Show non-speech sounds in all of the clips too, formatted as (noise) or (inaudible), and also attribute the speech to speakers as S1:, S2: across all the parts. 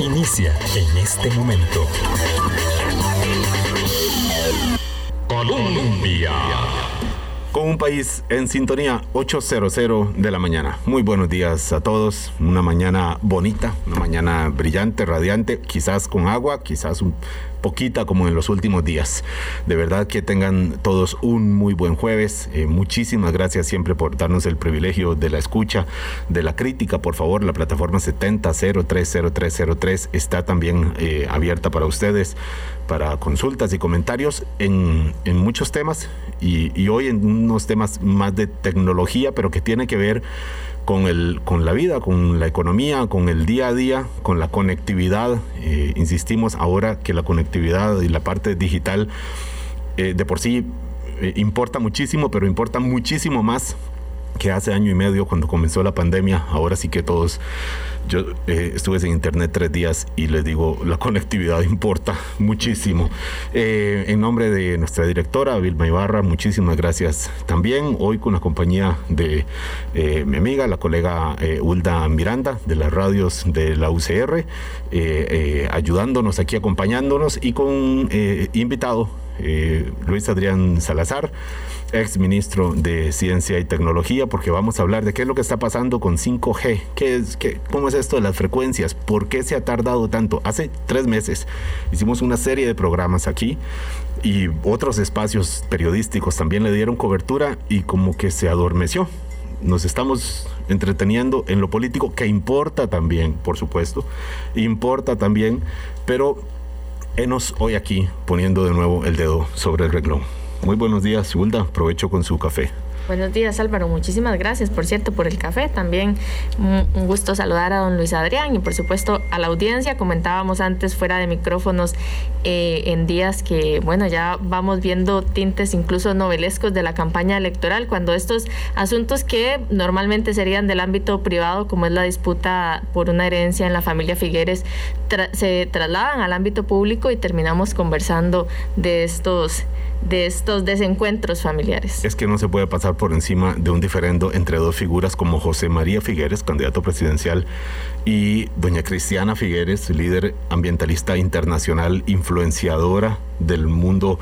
S1: inicia en este momento. Colombia.
S2: Con un país en sintonía 800 de la mañana. Muy buenos días a todos. Una mañana bonita, una mañana brillante, radiante, quizás con agua, quizás un poquita como en los últimos días. De verdad que tengan todos un muy buen jueves. Eh, muchísimas gracias siempre por darnos el privilegio de la escucha, de la crítica. Por favor, la plataforma 70030303 está también eh, abierta para ustedes, para consultas y comentarios en, en muchos temas y hoy en unos temas más de tecnología, pero que tiene que ver con, el, con la vida, con la economía, con el día a día, con la conectividad. Eh, insistimos ahora que la conectividad y la parte digital eh, de por sí eh, importa muchísimo, pero importa muchísimo más que hace año y medio cuando comenzó la pandemia. Ahora sí que todos yo eh, estuve en internet tres días y les digo, la conectividad importa muchísimo. Eh, en nombre de nuestra directora, Vilma Ibarra, muchísimas gracias también. Hoy con la compañía de eh, mi amiga, la colega Hulda Miranda, de las radios de la UCR, ayudándonos aquí, acompañándonos y con invitado Luis Adrián Salazar ex ministro de Ciencia y Tecnología, porque vamos a hablar de qué es lo que está pasando con 5G, qué es, qué, cómo es esto de las frecuencias, por qué se ha tardado tanto. Hace tres meses hicimos una serie de programas aquí y otros espacios periodísticos también le dieron cobertura y como que se adormeció. Nos estamos entreteniendo en lo político, que importa también, por supuesto, importa también, pero enos hoy aquí poniendo de nuevo el dedo sobre el renglón. Muy buenos días, Hulda. Provecho con su café.
S3: Buenos días Álvaro, muchísimas gracias por cierto por el café. También un gusto saludar a don Luis Adrián y por supuesto a la audiencia. Comentábamos antes fuera de micrófonos eh, en días que bueno ya vamos viendo tintes incluso novelescos de la campaña electoral cuando estos asuntos que normalmente serían del ámbito privado como es la disputa por una herencia en la familia Figueres se trasladan al ámbito público y terminamos conversando de estos de estos desencuentros familiares.
S2: Es que no se puede pasar por encima de un diferendo entre dos figuras como José María Figueres, candidato presidencial, y doña Cristiana Figueres, líder ambientalista internacional, influenciadora del mundo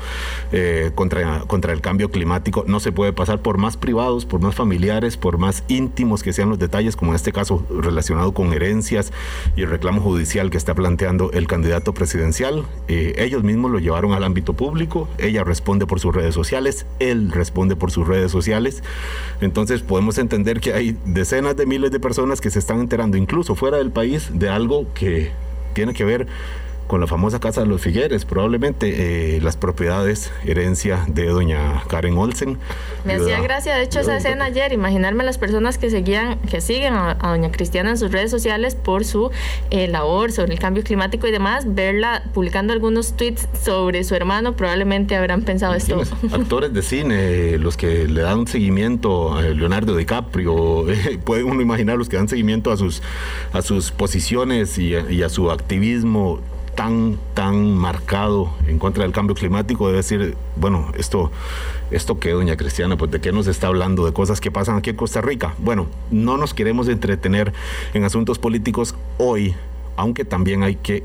S2: eh, contra, contra el cambio climático. No se puede pasar por más privados, por más familiares, por más íntimos que sean los detalles, como en este caso relacionado con herencias y el reclamo judicial que está planteando el candidato presidencial. Eh, ellos mismos lo llevaron al ámbito público, ella responde por sus redes sociales, él responde por sus redes sociales. Entonces podemos entender que hay decenas de miles de personas que se están enterando, incluso fuera del país, de algo que tiene que ver con la famosa casa de los Figueres, probablemente eh, las propiedades, herencia de doña Karen Olsen.
S3: Me hacía gracia, de hecho, esa escena ayer, imaginarme las personas que seguían, que siguen a, doña Cristiana en sus redes sociales por su eh, labor sobre el cambio climático y demás, verla publicando algunos tweets sobre su hermano, probablemente habrán pensado esto. (laughs)
S2: Actores de cine, los que le dan seguimiento a Leonardo DiCaprio, (laughs) puede uno imaginar los que dan seguimiento a sus, a sus posiciones y y a su activismo tan, tan marcado en contra del cambio climático, debe decir, bueno, esto, esto que doña Cristiana, pues de qué nos está hablando, de cosas que pasan aquí en Costa Rica. Bueno, no nos queremos entretener en asuntos políticos hoy, aunque también hay que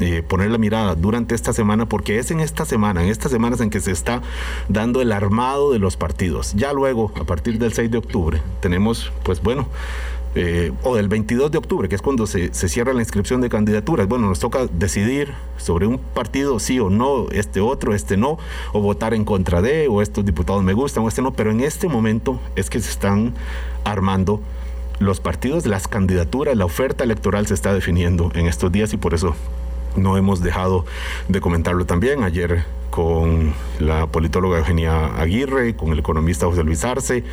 S2: eh, poner la mirada durante esta semana, porque es en esta semana, en estas semanas en que se está dando el armado de los partidos. Ya luego, a partir del 6 de octubre, tenemos, pues bueno, eh, o del 22 de octubre, que es cuando se, cierra la inscripción de candidaturas. Bueno, nos toca decidir sobre un partido sí o no, este otro, este no, o votar en contra de, o estos diputados me gustan, o este no, pero en este momento es que se están armando los partidos, las candidaturas, la oferta electoral se está definiendo en estos días y por eso no hemos dejado de comentarlo también. Ayer con la politóloga Eugenia Aguirre, con el economista José Luis Arce.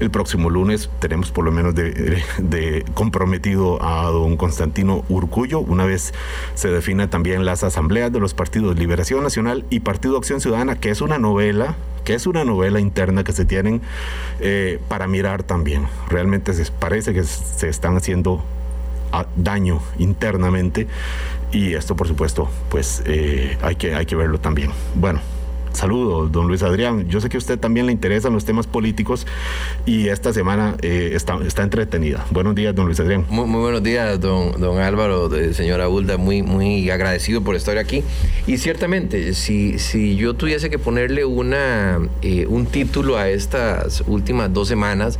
S2: El próximo lunes tenemos por lo menos de, comprometido a don Constantino Urcullo, una vez se definen también las asambleas de los partidos Liberación Nacional y Partido Acción Ciudadana, que es una novela que es una novela interna que se tienen eh, para mirar también. Realmente se parece que se están haciendo daño internamente y esto por supuesto pues eh, hay, que, hay que verlo también. Bueno, Saludo, don Luis Adrián. Yo sé que a usted también le interesan los temas políticos y esta semana eh, está, entretenida. Buenos días, don Luis Adrián.
S4: Muy, buenos días, don, don Álvaro, señora Bulda. Muy, muy agradecido por estar aquí. Y ciertamente, si, si yo tuviese que ponerle una, eh, un título a estas últimas dos semanas,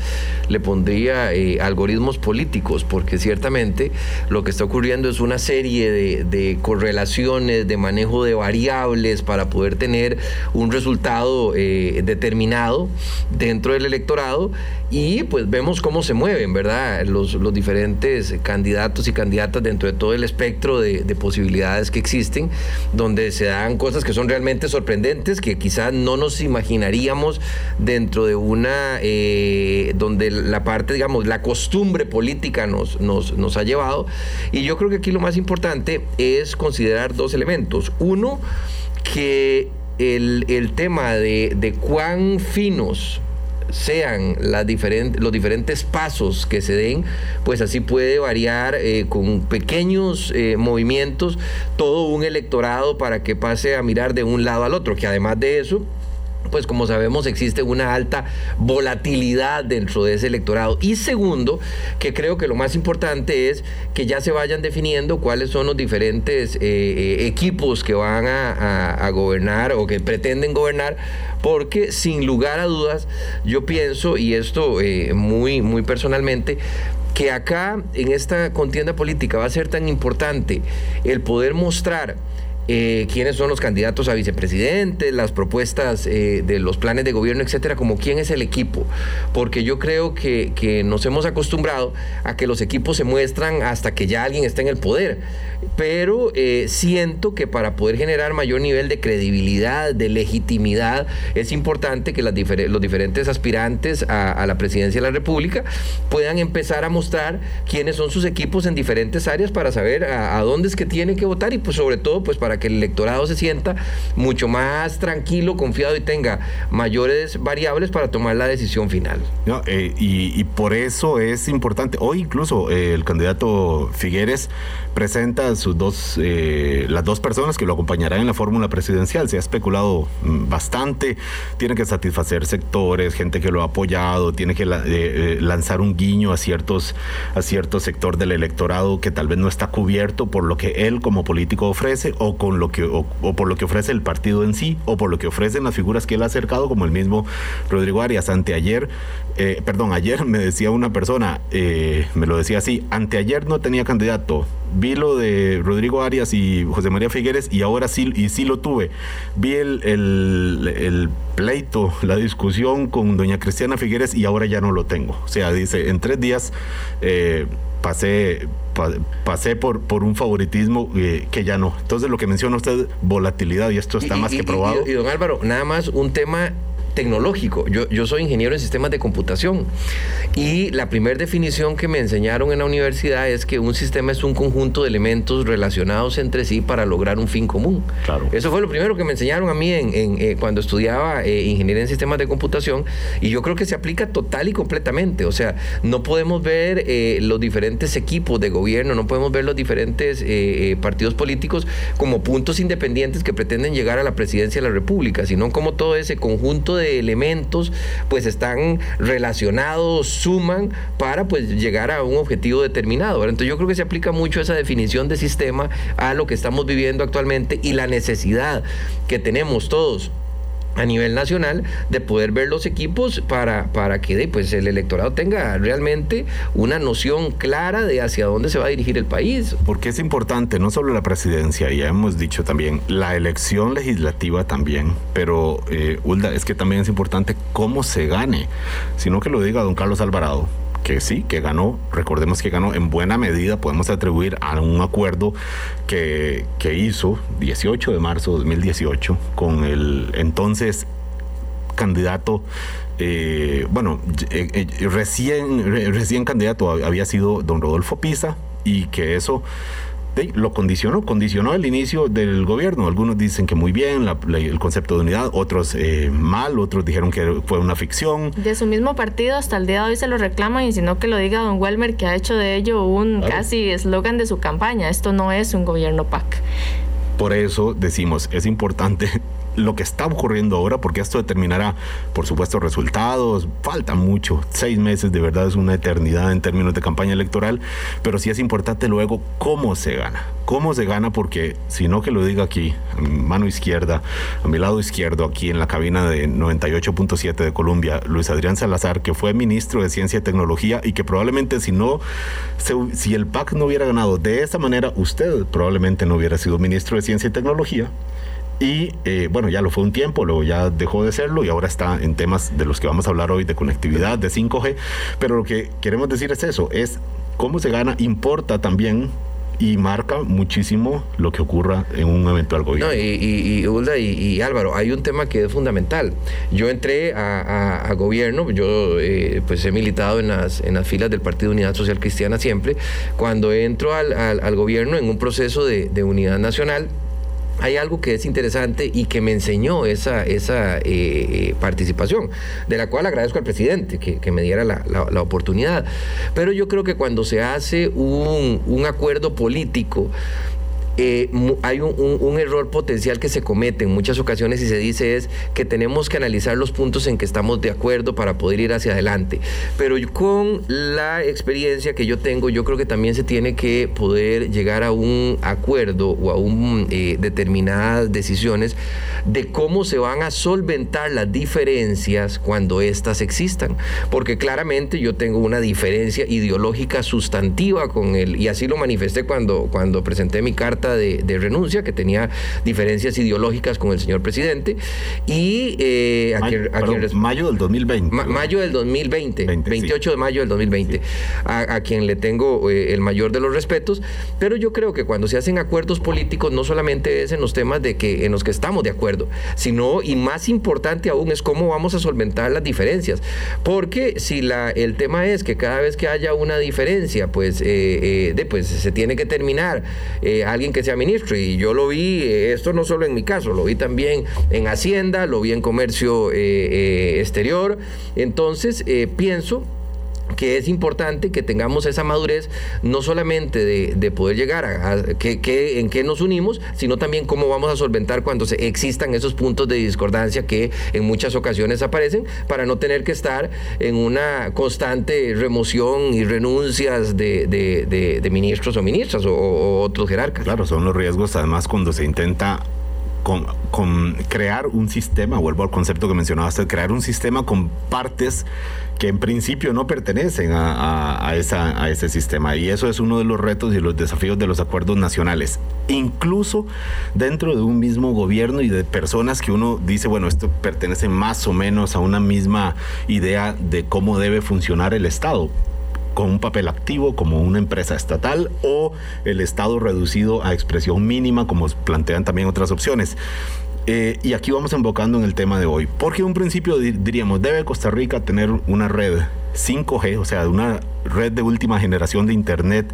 S4: le pondría eh, algoritmos políticos, porque ciertamente lo que está ocurriendo es una serie de correlaciones, de manejo de variables para poder tener un resultado eh, determinado dentro del electorado y pues vemos cómo se mueven, ¿verdad? Los, los diferentes candidatos y candidatas dentro de todo el espectro de, posibilidades que existen, donde se dan cosas que son realmente sorprendentes, que quizás no nos imaginaríamos dentro de una, eh, donde la parte, digamos, la costumbre política nos, nos, nos ha llevado. Y yo creo que aquí lo más importante es considerar dos elementos. Uno, que el, tema de, cuán finos sean las los diferentes pasos que se den, pues así puede variar eh, con pequeños eh, movimientos todo un electorado para que pase a mirar de un lado al otro, que además de eso, pues como sabemos existe una alta volatilidad dentro de ese electorado. Y segundo, que creo que lo más importante es que ya se vayan definiendo cuáles son los diferentes eh, eh, equipos que van a, gobernar o que pretenden gobernar, porque sin lugar a dudas yo pienso, y esto eh, muy, muy personalmente, que acá en esta contienda política va a ser tan importante el poder mostrar eh, quiénes son los candidatos a vicepresidente, las propuestas eh, de los planes de gobierno, etcétera, como quién es el equipo. Porque yo creo que, nos hemos acostumbrado a que los equipos se muestran hasta que ya alguien está en el poder. Pero eh, siento que para poder generar mayor nivel de credibilidad, de legitimidad, es importante que los diferentes aspirantes a, la presidencia de la República puedan empezar a mostrar quiénes son sus equipos en diferentes áreas para saber a, a dónde es que tiene que votar y pues sobre todo pues para para que el electorado se sienta mucho más tranquilo, confiado y tenga mayores variables para tomar la decisión final.
S2: Eh, y, por eso es importante, hoy incluso eh, el candidato Figueres presenta sus dos, eh, las dos personas que lo acompañarán en la fórmula presidencial. Se ha especulado mm, bastante, tiene que satisfacer sectores, gente que lo ha apoyado, tiene que lanzar un guiño a ciertos, a cierto sector del electorado que tal vez no está cubierto por lo que él como político ofrece con lo que o, por lo que ofrece el partido en sí o por lo que ofrecen las figuras que él ha acercado como el mismo Rodrigo Arias. Anteayer eh, perdón ayer (laughs) me decía una persona eh, me lo decía así anteayer no tenía candidato. Vi lo de Rodrigo Arias y José María Figueres y ahora sí y sí lo tuve. Vi el, el, pleito la discusión con doña Cristiana Figueres y ahora ya no lo tengo o sea dice en tres días eh, pasé pasé por, por un favoritismo eh, que ya no. Entonces lo que menciona usted, volatilidad, y esto está más que probado.
S4: y, don Álvaro, nada más un tema tecnológico. Yo, yo soy ingeniero en sistemas de computación y la primera definición que me enseñaron en la universidad es que un sistema es un conjunto de elementos relacionados entre sí para lograr un fin común. Claro. Eso fue lo primero que me enseñaron a mí en, eh, cuando estudiaba eh, ingeniería en sistemas de computación y yo creo que se aplica total y completamente. O sea, no podemos ver eh, los diferentes equipos de gobierno, no podemos ver los diferentes partidos políticos como puntos independientes que pretenden llegar a la presidencia de la República, sino como todo ese conjunto de de elementos pues están relacionados, suman para pues llegar a un objetivo determinado. Entonces yo creo que se aplica mucho esa definición de sistema a lo que estamos viviendo actualmente y la necesidad que tenemos todos a nivel nacional de poder ver los equipos para, para que pues, el electorado tenga realmente una noción clara de hacia dónde se va a dirigir el país.
S2: Porque es importante no solo la presidencia, ya hemos dicho también, la elección legislativa también, pero eh, Ulda, es que también es importante cómo se gane, sino que lo diga don Carlos Alvarado, que sí, que ganó, recordemos que ganó en buena medida, podemos atribuir a un acuerdo que, que hizo 18 de marzo de 2018 con el entonces candidato, eh, bueno, eh, eh, recién, recién candidato había sido don Rodolfo Pisa y que eso lo condicionó, condicionó el inicio del gobierno. Algunos dicen que muy bien, el concepto de unidad, otros eh, mal, otros dijeron que fue una ficción.
S3: De su mismo partido hasta el día de hoy se lo reclaman y si no que lo diga don Welmer que ha hecho de ello un casi eslogan de su campaña. Esto no es un gobierno PAC.
S2: Por eso decimos, es importante lo que está ocurriendo ahora, porque esto determinará, por supuesto, resultados. Falta mucho, seis meses de verdad es una eternidad en términos de campaña electoral, pero sí es importante luego cómo se gana. Cómo se gana, porque si no que lo diga aquí, mano izquierda, a mi lado izquierdo, aquí en la cabina de 98.7 de Colombia, Luis Adrián Salazar, que fue ministro de Ciencia y Tecnología y que probablemente si no, si el PAC no hubiera ganado de esa manera, usted probablemente no hubiera sido ministro de Ciencia y Tecnología y eh, bueno, ya lo fue un tiempo, luego ya dejó de serlo y ahora está en temas de los que vamos a hablar hoy de conectividad, de 5G, pero lo que queremos decir es eso, es cómo se gana, importa también y marca muchísimo lo que ocurra en un eventual gobierno.
S4: No, y, y, Álvaro, hay un tema que es fundamental. Yo entré a, gobierno, yo eh, pues he militado en las, en las filas del Partido Unidad Social Cristiana siempre. Cuando entro al, al, gobierno en un proceso de, de unidad nacional, hay algo que es interesante y que me enseñó esa, esa eh, eh, participación, de la cual agradezco al presidente que, me diera la, la, oportunidad. Pero yo creo que cuando se hace un, un acuerdo político, eh, hay un, error potencial que se comete en muchas ocasiones y se dice es que tenemos que analizar los puntos en que estamos de acuerdo para poder ir hacia adelante. Pero con la experiencia que yo tengo, yo creo que también se tiene que poder llegar a un acuerdo o a un, eh, determinadas decisiones de cómo se van a solventar las diferencias cuando éstas existan. Porque claramente yo tengo una diferencia ideológica sustantiva con él y así lo manifesté cuando, cuando presenté mi carta de, renuncia, que tenía diferencias ideológicas con el señor presidente. Y
S2: eh, mayo, del 2020.
S4: mayo del 2020, 28 de mayo del 2020, a, quien le tengo eh, el mayor de los respetos. Pero yo creo que cuando se hacen acuerdos políticos, no solamente es en los temas de que, en los que estamos de acuerdo, sino, y más importante aún, es cómo vamos a solventar las diferencias. Porque si la, el tema es que cada vez que haya una diferencia, pues, eh, de, pues se tiene que terminar alguien que sea ministro. Y yo lo vi, eh, esto no solo en mi caso, lo vi también en Hacienda, lo vi en comercio eh, eh, exterior. Entonces, pienso que es importante que tengamos esa madurez, no solamente de, poder llegar a, que, en qué nos unimos, sino también cómo vamos a solventar cuando existan esos puntos de discordancia que en muchas ocasiones aparecen, para no tener que estar en una constante remoción y renuncias de, ministros o ministras o otros jerarcas.
S2: Claro, son los riesgos además cuando se intenta con, crear un sistema, vuelvo al concepto que mencionabaste, crear un sistema con partes que en principio no pertenecen a, esa, a ese sistema. Y eso es uno de los retos y los desafíos de los acuerdos nacionales. Incluso dentro de un mismo gobierno y de personas que uno dice, bueno, esto pertenece más o menos a una misma idea de cómo debe funcionar el Estado con un papel activo como una empresa estatal o el Estado reducido a expresión mínima como plantean también otras opciones. Eh, y aquí vamos invocando en el tema de hoy, porque en un principio diríamos, debe Costa Rica tener una red 5G, o sea, una red de última generación de Internet,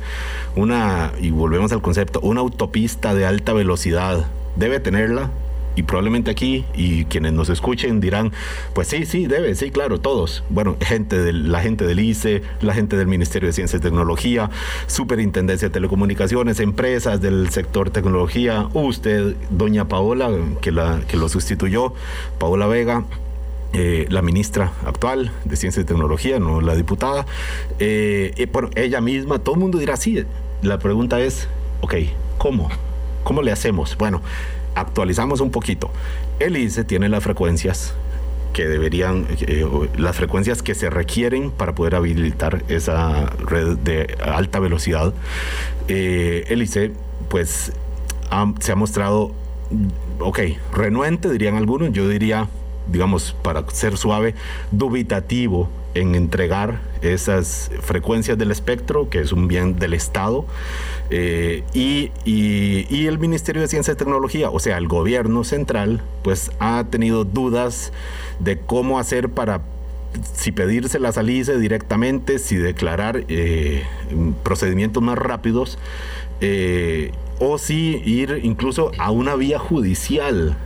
S2: una, y volvemos al concepto, una autopista de alta velocidad, debe tenerla, y probablemente aquí y quienes nos escuchen dirán, pues sí, sí, debe, sí, claro, todos. Bueno, gente la gente del ICE, la gente del Ministerio de Ciencia y Tecnología, Superintendencia de Telecomunicaciones, empresas del sector tecnología, usted, doña Paola, que, la, que lo sustituyó, Paola Vega. Eh, la ministra actual de Ciencia y Tecnología, no la diputada, eh, ella misma, todo el mundo dirá sí. La pregunta es, ok, ¿cómo? ¿Cómo le hacemos? Bueno, actualizamos un poquito. El ICE tiene las frecuencias que deberían, eh, las frecuencias que se requieren para poder habilitar esa red de alta velocidad. Eh, el ICE, pues, se ha mostrado, ok, renuente, dirían algunos, yo diría, digamos, para ser suave, dubitativo en entregar esas frecuencias del espectro, que es un bien del Estado, eh, y, y, el Ministerio de Ciencia y Tecnología, o sea, el gobierno central, pues ha tenido dudas de cómo hacer para si pedirse la salida directamente, si declarar eh, procedimientos más rápidos, eh, o si ir incluso a una vía judicial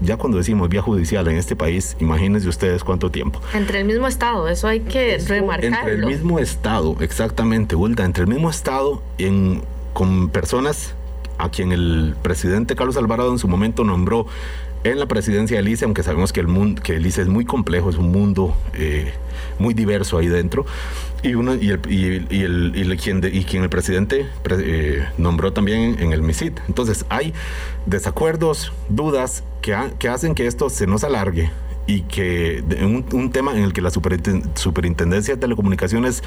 S2: ya cuando decimos vía judicial en este país, imagínense ustedes cuánto tiempo.
S3: Entre el mismo Estado, eso hay que remarcarlo.
S2: Entre el mismo Estado, exactamente, Ulta, entre el mismo Estado con personas a quien el presidente Carlos Alvarado en su momento nombró en la presidencia del ICE, aunque sabemos que el, mundo, que el ICE es muy complejo, es un mundo eh, muy diverso ahí dentro, y, uno, y, el, y, el, y, quien, y quien el presidente eh, nombró también en el MISIT. Entonces hay desacuerdos, dudas que, que hacen que esto se nos alargue y que un, un, tema en el que la Superintendencia de Telecomunicaciones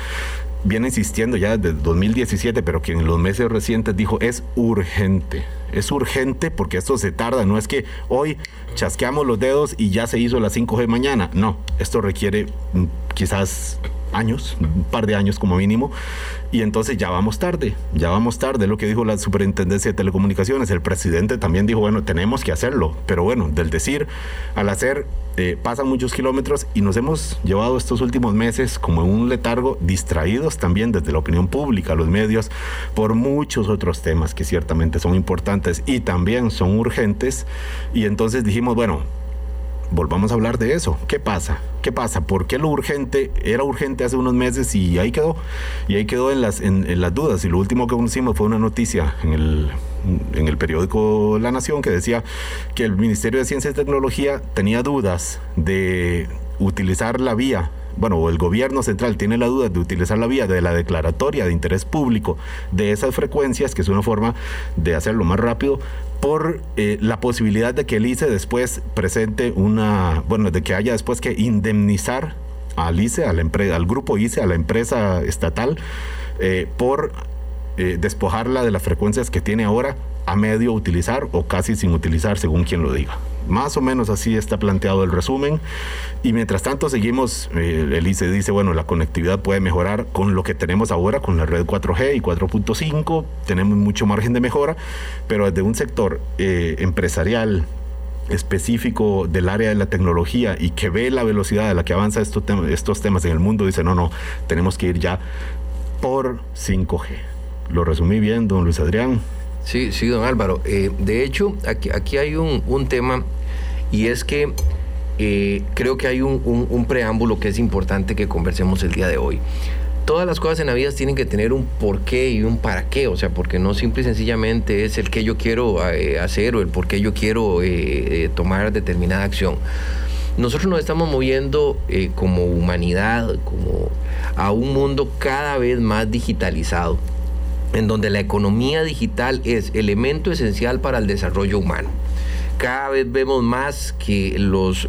S2: viene insistiendo ya desde 2017, pero que en los meses recientes dijo es urgente. Es urgente porque esto se tarda, no es que hoy chasqueamos los dedos y ya se hizo la 5G mañana, no, esto requiere mm, quizás años, un par de años como mínimo, y entonces ya vamos tarde, ya vamos tarde, lo que dijo la Superintendencia de Telecomunicaciones, el presidente también dijo, bueno, tenemos que hacerlo, pero bueno, del decir al hacer eh, pasan muchos kilómetros y nos hemos llevado estos últimos meses como en un letargo, distraídos también desde la opinión pública, los medios, por muchos otros temas que ciertamente son importantes y también son urgentes, y entonces dijimos, bueno, volvamos a hablar de eso. ¿Qué pasa? ¿Qué pasa? ¿Por qué lo urgente era urgente hace unos meses y ahí quedó? Y ahí quedó en las, en, las dudas. Y lo último que conocimos fue una noticia en el, en el periódico La Nación que decía que el Ministerio de Ciencia y Tecnología tenía dudas de utilizar la vía bueno, el gobierno central tiene la duda de utilizar la vía de la declaratoria de interés público de esas frecuencias, que es una forma de hacerlo más rápido, por eh, la posibilidad de que el ICE después presente una, bueno, de que haya después que indemnizar al ICE, a la al grupo ICE, a la empresa estatal, eh, por eh, despojarla de las frecuencias que tiene ahora a medio utilizar o casi sin utilizar, según quien lo diga. Más o menos así está planteado el resumen. Y mientras tanto seguimos, eh, el ICE dice, bueno, la conectividad puede mejorar con lo que tenemos ahora, con la red 4G y 4.5, tenemos mucho margen de mejora, pero desde un sector eh, empresarial específico del área de la tecnología y que ve la velocidad a la que avanza estos, estos temas en el mundo, dice, no, no, tenemos que ir ya por 5G. Lo resumí bien, don Luis Adrián.
S4: Sí, sí, don Álvaro. Eh, de hecho, aquí, aquí hay un, un, tema y es que eh, creo que hay un, preámbulo que es importante que conversemos el día de hoy. Todas las cosas en la vida tienen que tener un porqué y un para qué, o sea, porque no simple y sencillamente es el que yo quiero eh, hacer o el por qué yo quiero tomar determinada acción. Nosotros nos estamos moviendo como humanidad, como a un mundo cada vez más digitalizado en donde la economía digital es elemento esencial para el desarrollo humano cada vez vemos más que los,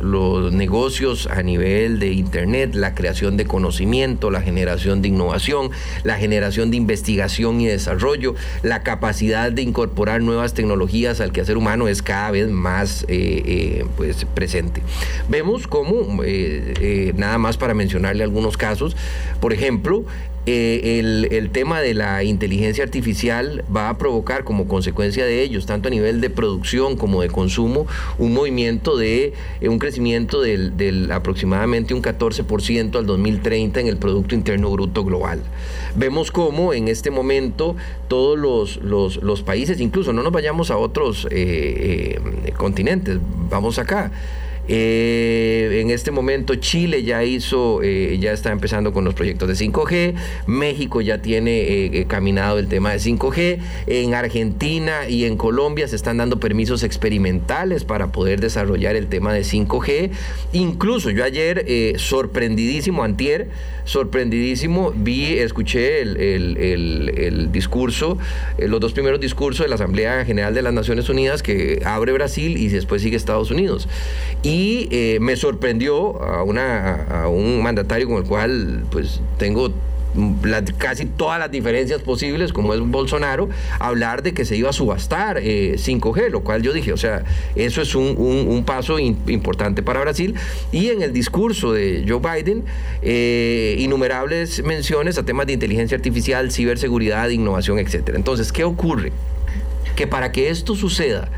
S4: negocios a nivel de Internet, la creación de conocimiento, la generación de innovación, la generación de investigación y desarrollo, la capacidad de incorporar nuevas tecnologías al quehacer humano es cada vez más eh, eh, pues, presente. Vemos cómo, eh, nada más para mencionarle algunos casos, por ejemplo, eh, el, tema de la inteligencia artificial va a provocar como consecuencia de ellos, tanto a nivel de producción como de consumo, un movimiento de eh, un crecimiento del, aproximadamente un 14% al 2030 en el Producto Interno Bruto Global. Vemos cómo en este momento todos los, los, países, incluso no nos vayamos a otros eh, continentes, vamos acá. Eh, en este momento Chile ya hizo, eh, ya está empezando con los proyectos de 5G, México ya tiene eh, caminado el tema de 5G, en Argentina y en Colombia se están dando permisos experimentales para poder desarrollar el tema de 5G. Incluso yo ayer, sorprendidísimo, antier, sorprendidísimo, vi, escuché el, el discurso, los dos primeros discursos de la Asamblea General de las Naciones Unidas que abre Brasil y después sigue Estados Unidos. Y eh, me sorprendió a, una, a un mandatario con el cual pues tengo casi todas las diferencias posibles, como es Bolsonaro, hablar de que se iba a subastar 5G, eh, lo cual yo dije, o sea, eso es un, paso importante para Brasil. Y en el discurso de Joe Biden, eh, innumerables menciones a temas de inteligencia artificial, ciberseguridad, innovación, etc. Entonces, ¿qué ocurre? Que para que esto suceda,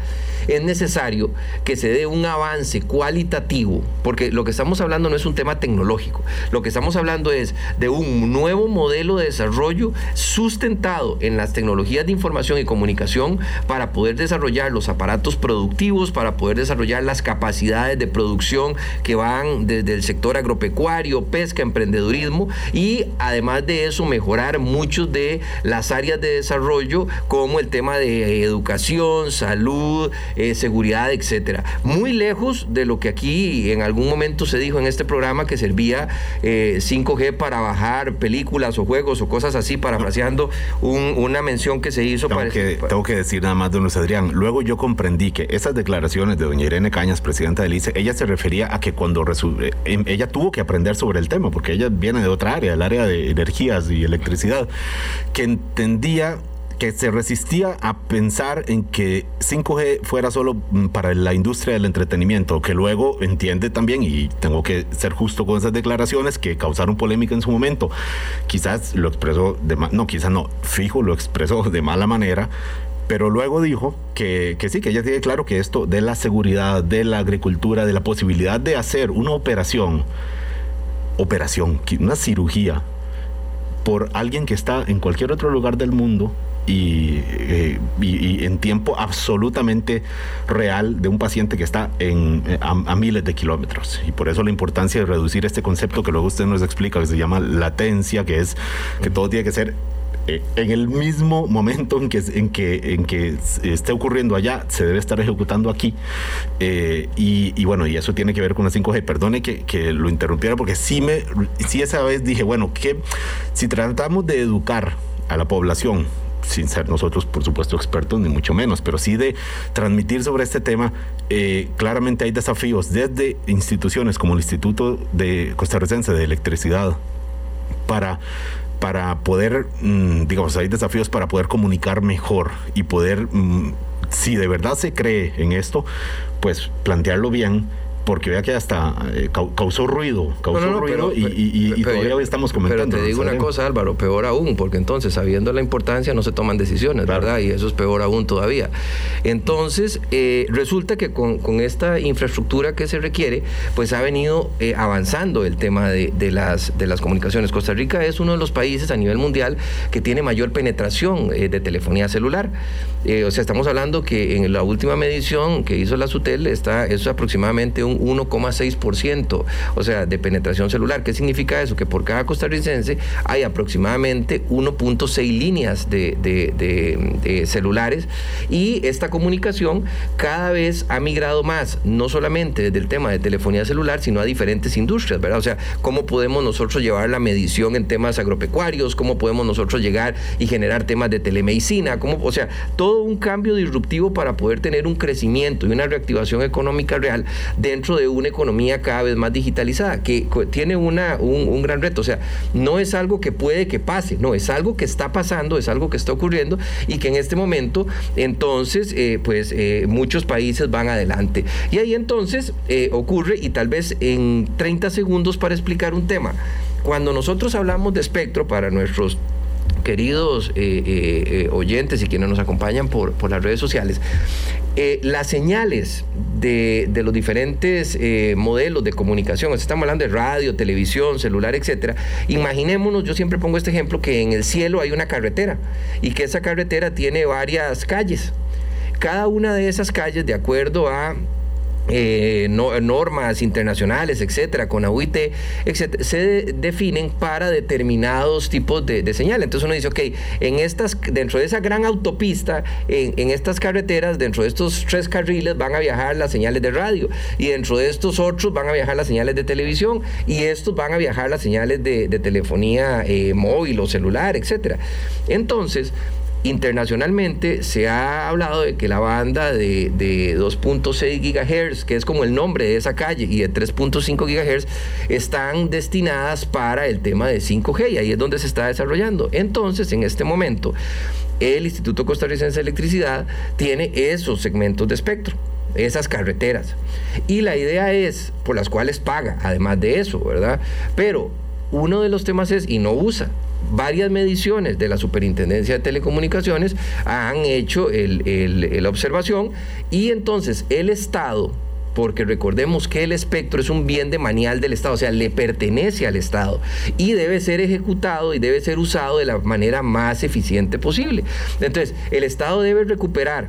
S4: es necesario que se dé un avance cualitativo, porque lo que estamos hablando no es un tema tecnológico, lo que estamos hablando es de un nuevo modelo de desarrollo sustentado en las tecnologías de información y comunicación para poder desarrollar los aparatos productivos, para poder desarrollar las capacidades de producción que van desde el sector agropecuario, pesca, emprendedurismo y además de eso mejorar muchos de las áreas de desarrollo como el tema de educación, salud, eh, seguridad, etcétera. Muy lejos de lo que aquí en algún momento se dijo en este programa que servía 5G eh, para bajar películas o juegos o cosas así, parafraseando una mención que se hizo
S2: tengo
S4: para,
S2: que, Tengo que decir nada más, don Luis Adrián. Luego yo comprendí que esas declaraciones de doña Irene Cañas, presidenta del ICE, ella se refería a que cuando em, ella tuvo que aprender sobre el tema, porque ella viene de otra área, el área de energías y electricidad, que entendía que se resistía a pensar en que 5G fuera solo mm, para la industria del entretenimiento, que luego entiende también, y tengo que ser justo con esas declaraciones, que causaron polémica en su momento. Quizás lo expresó, de no, quizás no, fijo lo expresó de mala manera, pero luego dijo que, que, sí, que ella tiene claro que esto de la seguridad, de la agricultura, de la posibilidad de hacer una operación, operación, una cirugía, por alguien que está en cualquier otro lugar del mundo, eh, y, en tiempo absolutamente real de un paciente que está en, a, miles de kilómetros. Y por eso la importancia de reducir este concepto que luego usted nos explica, que se llama latencia, que es que todo tiene que ser eh, en el mismo momento en que, en, que, en que esté ocurriendo allá, se debe estar ejecutando aquí. Eh, y, bueno, y eso tiene que ver con la 5G. Perdone que, que, lo interrumpiera porque sí, me, sí esa vez dije, bueno, que si tratamos de educar a la población sin ser nosotros, por supuesto, expertos, ni mucho menos, pero sí de transmitir sobre este tema, eh, claramente hay desafíos desde instituciones como el Instituto de Costarricense de Electricidad para para poder, mm, digamos, hay desafíos para poder comunicar mejor y poder, mm, si de verdad se cree en esto, pues plantearlo bien porque vea que hasta eh, causó ruido, causó ruido y, todavía hoy estamos comentando.
S4: Pero te digo una cosa, Álvaro, peor aún, porque entonces, sabiendo la importancia, no se toman decisiones, ¿verdad? Y eso es peor aún todavía. Entonces, eh, resulta que con, esta infraestructura que se requiere, pues ha venido eh, avanzando el tema de, las, de las comunicaciones. Costa Rica es uno de los países a nivel mundial que tiene mayor penetración de telefonía celular. O sea, estamos hablando que en la última medición que hizo la SUTEL está, es aproximadamente un 1,6%, o sea, de penetración celular. ¿Qué significa eso? Que por cada costarricense hay aproximadamente 1.6 líneas de, celulares y esta comunicación cada vez ha migrado más, no solamente desde el tema de telefonía celular, sino a diferentes industrias, ¿verdad? O sea, ¿cómo podemos nosotros llevar la medición en temas agropecuarios? ¿Cómo podemos nosotros llegar y generar temas de telemedicina? ¿Cómo, o sea, todo un cambio disruptivo para poder tener un crecimiento y una reactivación económica real dentro de una economía cada vez más digitalizada, que tiene una, un, gran reto. O sea, no es algo que puede que pase, no, es algo que está pasando, es algo que está ocurriendo y que en este momento, entonces, eh, pues eh, muchos países van adelante. Y ahí entonces eh, ocurre, y tal vez en 30 segundos para explicar un tema, cuando nosotros hablamos de espectro para nuestros queridos oyentes y quienes nos acompañan por, por las redes sociales, las señales de, los diferentes eh, modelos de comunicación, estamos hablando de radio, televisión, celular, etcétera, imaginémonos, yo siempre pongo este ejemplo, que en el cielo hay una carretera y que esa carretera tiene varias calles. Cada una de esas calles, de acuerdo a eh, normas internacionales, etcétera, con AUIT, etcétera, se definen para determinados tipos de, señales. Entonces uno dice, ok, en estas, dentro de esa gran autopista, en, estas carreteras, dentro de estos tres carriles van a viajar las señales de radio y dentro de estos otros van a viajar las señales de televisión y estos van a viajar las señales de, telefonía eh, móvil o celular, etcétera. Entonces, Internacionalmente se ha hablado de que la banda de, 2.6 GHz, que es como el nombre de esa calle, y de 3.5 GHz, están destinadas para el tema de 5G y ahí es donde se está desarrollando. Entonces, en este momento, el Instituto Costarricense de Electricidad tiene esos segmentos de espectro esas carreteras. Y la idea es, por las cuales paga, además de eso, ¿verdad? Pero uno de los temas es, y no usa, varias mediciones de la Superintendencia de Telecomunicaciones han hecho la observación y entonces el Estado, porque recordemos que el espectro es un bien de manial del Estado, o sea, le pertenece al Estado y debe ser ejecutado y debe ser usado de la manera más eficiente posible. Entonces, el Estado debe recuperar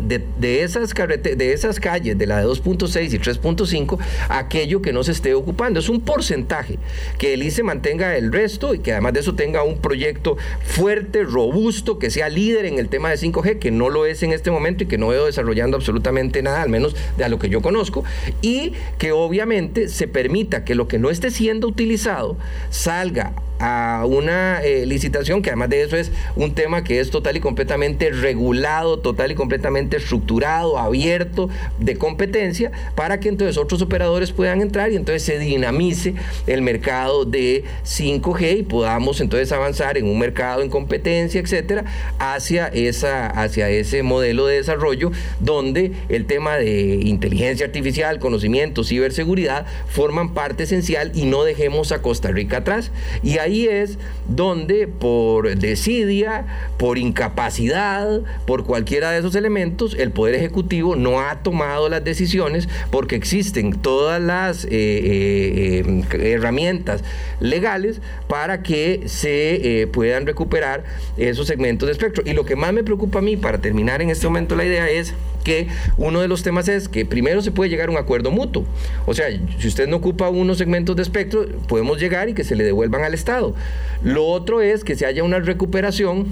S4: de, esas de esas calles, de la de 2.6 y 3.5, aquello que no se esté ocupando. Es un porcentaje. Que el ICE mantenga el resto y que además de eso tenga un proyecto fuerte, robusto, que sea líder en el tema de 5G, que no lo es en este momento y que no veo desarrollando absolutamente nada, al menos de a lo que yo conozco, y que obviamente se permita que lo que no esté siendo utilizado salga a una eh, licitación que además de eso es un tema que es total y completamente regulado, total y completamente estructurado, abierto, de competencia, para que entonces otros operadores puedan entrar y entonces se dinamice el mercado de 5G y podamos entonces avanzar en un mercado en competencia, etcétera, hacia, esa, hacia ese modelo de desarrollo donde el tema de inteligencia artificial, conocimiento, ciberseguridad forman parte esencial y no dejemos a Costa Rica atrás. Y ahí es donde por desidia, por incapacidad, por cualquiera de esos elementos, el Poder Ejecutivo no ha tomado las decisiones porque existen todas las eh, eh, eh, herramientas legales para que se puedan recuperar esos segmentos de espectro. Y lo que más me preocupa a mí, para terminar en este momento la idea, es que uno de los temas es que primero se puede llegar a un acuerdo mutuo. O sea, si usted no ocupa unos segmentos de espectro, podemos llegar y que se le devuelvan al Estado. Lo otro es que se haya una recuperación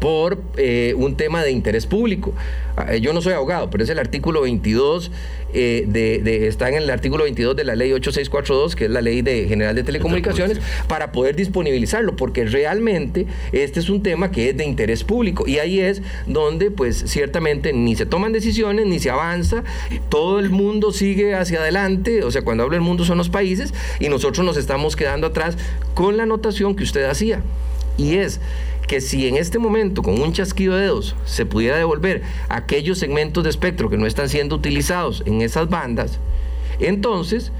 S4: por eh, un tema de interés público. Ah, yo no soy abogado, pero es el artículo 22 eh, de, está en el artículo 22 de la ley 8642, que es la ley de general de telecomunicaciones, para poder disponibilizarlo, porque realmente este es un tema que es de interés público y ahí es donde pues ciertamente ni se toman decisiones, ni se avanza, todo el mundo sigue hacia adelante, o sea, cuando hablo del mundo son los países y nosotros nos estamos quedando atrás con la anotación que usted hacía y es que si en este momento con un chasquido de dedos se pudiera devolver aquellos segmentos de espectro que no están siendo utilizados en esas bandas, entonces